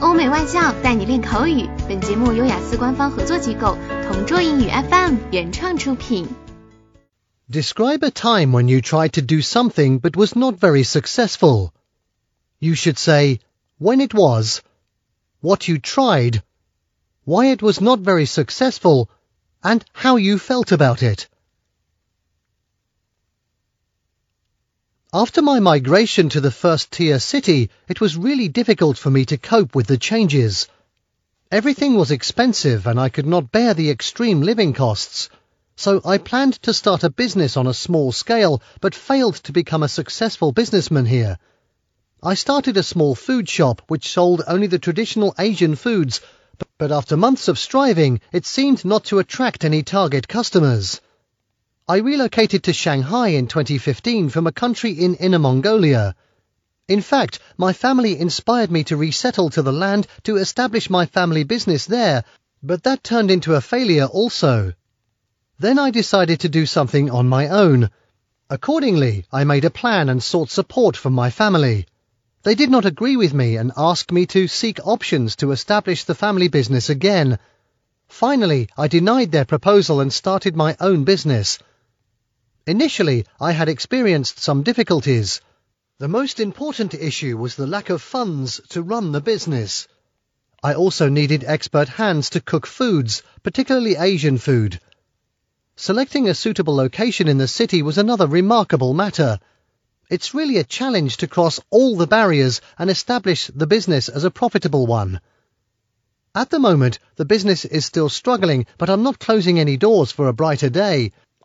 欧美外教带你练口语。本节目由雅思官方合作机构同桌英语 FM 原创出品。Describe a time when you tried to do something but was not very successful. You should say when it was, what you tried, why it was not very successful, and how you felt about it. After my migration to the first tier city, it was really difficult for me to cope with the changes. Everything was expensive and I could not bear the extreme living costs. So I planned to start a business on a small scale, but failed to become a successful businessman here. I started a small food shop which sold only the traditional Asian foods, but after months of striving, it seemed not to attract any target customers. I relocated to Shanghai in 2015 from a country in Inner Mongolia. In fact, my family inspired me to resettle to the land to establish my family business there, but that turned into a failure also. Then I decided to do something on my own. Accordingly, I made a plan and sought support from my family. They did not agree with me and asked me to seek options to establish the family business again. Finally, I denied their proposal and started my own business. Initially, I had experienced some difficulties. The most important issue was the lack of funds to run the business. I also needed expert hands to cook foods, particularly Asian food. Selecting a suitable location in the city was another remarkable matter. It's really a challenge to cross all the barriers and establish the business as a profitable one. At the moment, the business is still struggling, but I'm not closing any doors for a brighter day.